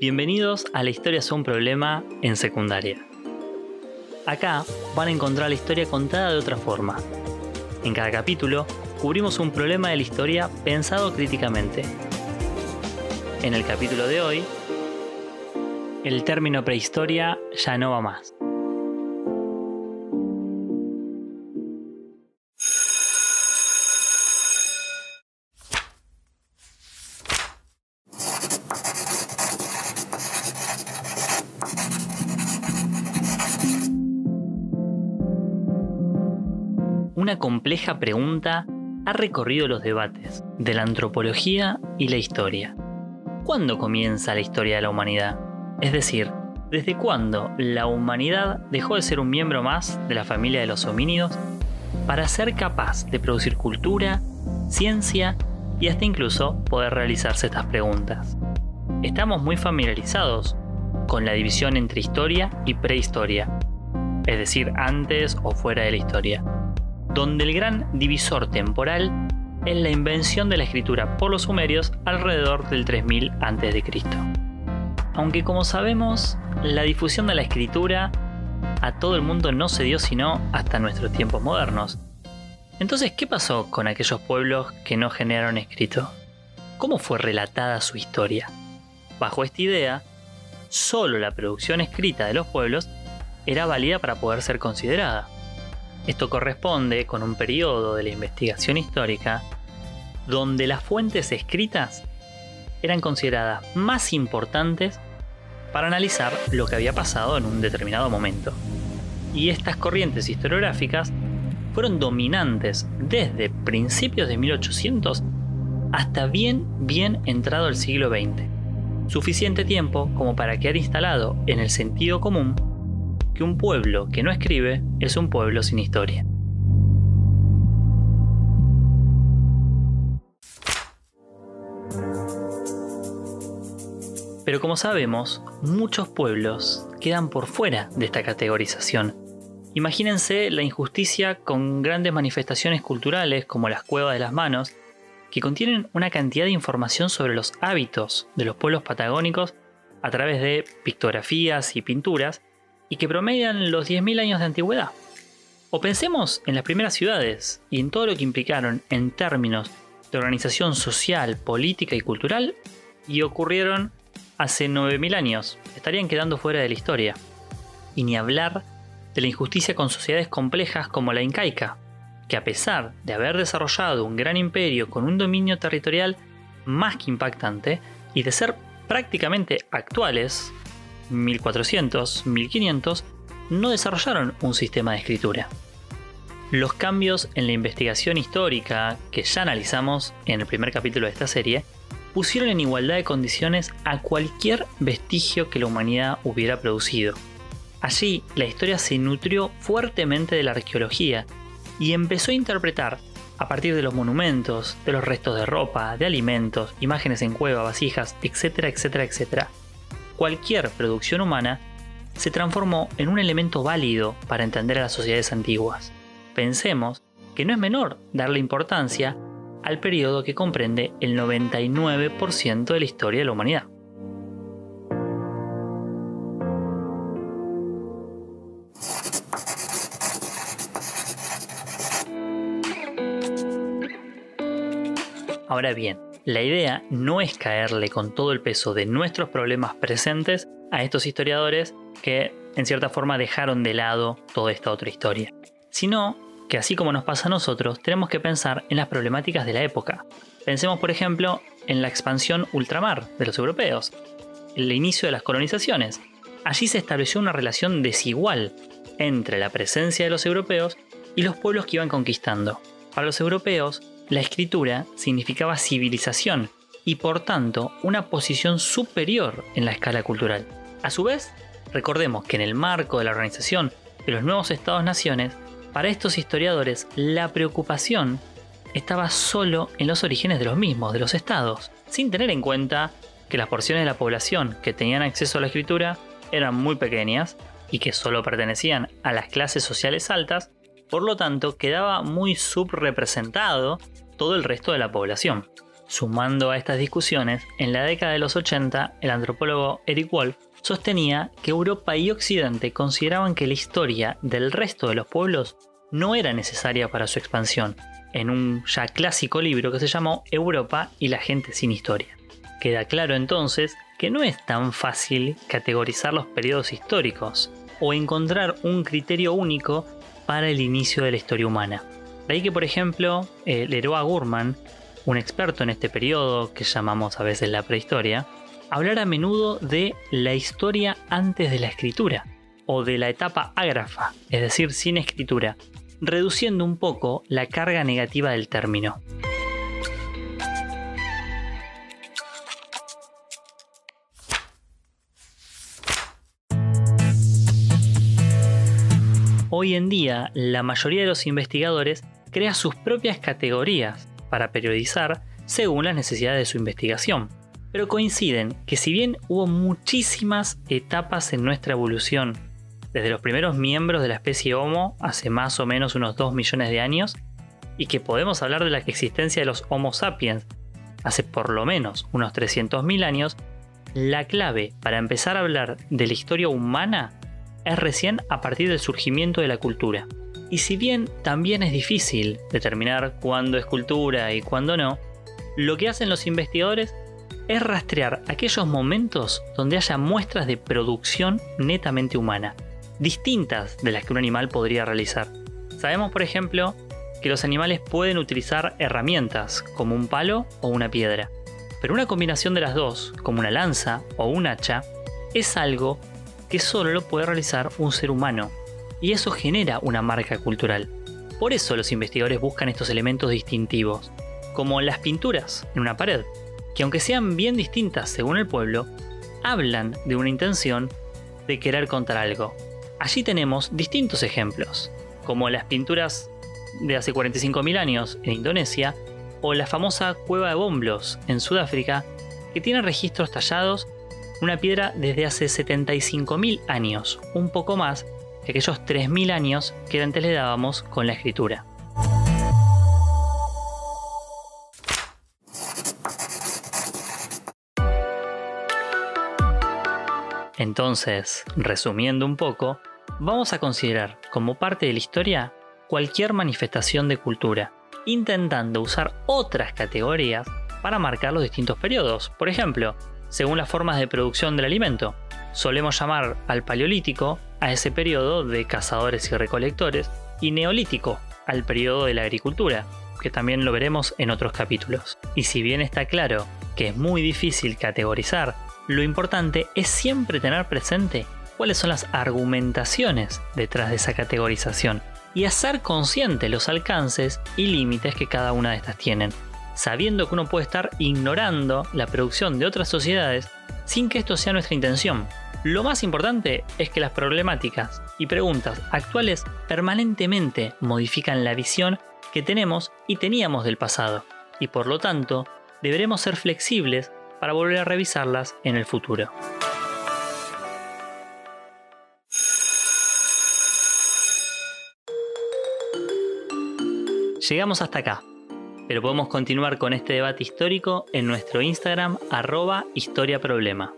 Bienvenidos a La historia es un problema en secundaria. Acá van a encontrar la historia contada de otra forma. En cada capítulo cubrimos un problema de la historia pensado críticamente. En el capítulo de hoy, el término prehistoria ya no va más. Una compleja pregunta ha recorrido los debates de la antropología y la historia. ¿Cuándo comienza la historia de la humanidad? Es decir, ¿desde cuándo la humanidad dejó de ser un miembro más de la familia de los homínidos para ser capaz de producir cultura, ciencia y hasta incluso poder realizarse estas preguntas? Estamos muy familiarizados con la división entre historia y prehistoria, es decir, antes o fuera de la historia donde el gran divisor temporal es la invención de la escritura por los sumerios alrededor del 3000 a.C. Aunque como sabemos, la difusión de la escritura a todo el mundo no se dio sino hasta nuestros tiempos modernos. Entonces, ¿qué pasó con aquellos pueblos que no generaron escrito? ¿Cómo fue relatada su historia? Bajo esta idea, solo la producción escrita de los pueblos era válida para poder ser considerada. Esto corresponde con un periodo de la investigación histórica donde las fuentes escritas eran consideradas más importantes para analizar lo que había pasado en un determinado momento. Y estas corrientes historiográficas fueron dominantes desde principios de 1800 hasta bien, bien entrado el siglo XX. Suficiente tiempo como para quedar instalado en el sentido común que un pueblo que no escribe es un pueblo sin historia. Pero como sabemos, muchos pueblos quedan por fuera de esta categorización. Imagínense la injusticia con grandes manifestaciones culturales como las cuevas de las manos, que contienen una cantidad de información sobre los hábitos de los pueblos patagónicos a través de pictografías y pinturas y que promedian los 10.000 años de antigüedad. O pensemos en las primeras ciudades y en todo lo que implicaron en términos de organización social, política y cultural y ocurrieron hace 9.000 años. Estarían quedando fuera de la historia. Y ni hablar de la injusticia con sociedades complejas como la incaica, que a pesar de haber desarrollado un gran imperio con un dominio territorial más que impactante y de ser prácticamente actuales, 1400, 1500, no desarrollaron un sistema de escritura. Los cambios en la investigación histórica que ya analizamos en el primer capítulo de esta serie pusieron en igualdad de condiciones a cualquier vestigio que la humanidad hubiera producido. Allí la historia se nutrió fuertemente de la arqueología y empezó a interpretar, a partir de los monumentos, de los restos de ropa, de alimentos, imágenes en cueva, vasijas, etcétera, etcétera, etcétera, cualquier producción humana se transformó en un elemento válido para entender a las sociedades antiguas. Pensemos que no es menor darle importancia al periodo que comprende el 99% de la historia de la humanidad. Ahora bien, la idea no es caerle con todo el peso de nuestros problemas presentes a estos historiadores que en cierta forma dejaron de lado toda esta otra historia, sino que así como nos pasa a nosotros, tenemos que pensar en las problemáticas de la época. Pensemos por ejemplo en la expansión ultramar de los europeos, el inicio de las colonizaciones. Allí se estableció una relación desigual entre la presencia de los europeos y los pueblos que iban conquistando. Para los europeos, la escritura significaba civilización y por tanto una posición superior en la escala cultural. A su vez, recordemos que en el marco de la organización de los nuevos estados-naciones, para estos historiadores la preocupación estaba solo en los orígenes de los mismos, de los estados, sin tener en cuenta que las porciones de la población que tenían acceso a la escritura eran muy pequeñas y que solo pertenecían a las clases sociales altas por lo tanto, quedaba muy subrepresentado todo el resto de la población. Sumando a estas discusiones, en la década de los 80, el antropólogo Eric Wolf sostenía que Europa y Occidente consideraban que la historia del resto de los pueblos no era necesaria para su expansión, en un ya clásico libro que se llamó Europa y la gente sin historia. Queda claro entonces que no es tan fácil categorizar los periodos históricos o encontrar un criterio único para el inicio de la historia humana. De ahí que, por ejemplo, Leroy Gurman, un experto en este periodo que llamamos a veces la prehistoria, hablar a menudo de la historia antes de la escritura, o de la etapa ágrafa, es decir, sin escritura, reduciendo un poco la carga negativa del término. Hoy en día, la mayoría de los investigadores crea sus propias categorías para periodizar según las necesidades de su investigación. Pero coinciden que si bien hubo muchísimas etapas en nuestra evolución, desde los primeros miembros de la especie Homo hace más o menos unos 2 millones de años, y que podemos hablar de la existencia de los Homo sapiens hace por lo menos unos 300.000 años, la clave para empezar a hablar de la historia humana es recién a partir del surgimiento de la cultura. Y si bien también es difícil determinar cuándo es cultura y cuándo no, lo que hacen los investigadores es rastrear aquellos momentos donde haya muestras de producción netamente humana, distintas de las que un animal podría realizar. Sabemos, por ejemplo, que los animales pueden utilizar herramientas como un palo o una piedra, pero una combinación de las dos, como una lanza o un hacha, es algo que solo lo puede realizar un ser humano, y eso genera una marca cultural. Por eso los investigadores buscan estos elementos distintivos, como las pinturas en una pared, que aunque sean bien distintas según el pueblo, hablan de una intención de querer contar algo. Allí tenemos distintos ejemplos, como las pinturas de hace 45.000 años en Indonesia o la famosa cueva de Bomblos en Sudáfrica, que tiene registros tallados una piedra desde hace 75.000 años, un poco más que aquellos 3.000 años que antes le dábamos con la escritura. Entonces, resumiendo un poco, vamos a considerar como parte de la historia cualquier manifestación de cultura, intentando usar otras categorías para marcar los distintos periodos. Por ejemplo, según las formas de producción del alimento, solemos llamar al paleolítico a ese periodo de cazadores y recolectores y neolítico al periodo de la agricultura, que también lo veremos en otros capítulos. Y si bien está claro que es muy difícil categorizar lo importante es siempre tener presente cuáles son las argumentaciones detrás de esa categorización y hacer consciente los alcances y límites que cada una de estas tienen, sabiendo que uno puede estar ignorando la producción de otras sociedades sin que esto sea nuestra intención. Lo más importante es que las problemáticas y preguntas actuales permanentemente modifican la visión que tenemos y teníamos del pasado, y por lo tanto deberemos ser flexibles para volver a revisarlas en el futuro. Llegamos hasta acá, pero podemos continuar con este debate histórico en nuestro Instagram arroba historiaproblema.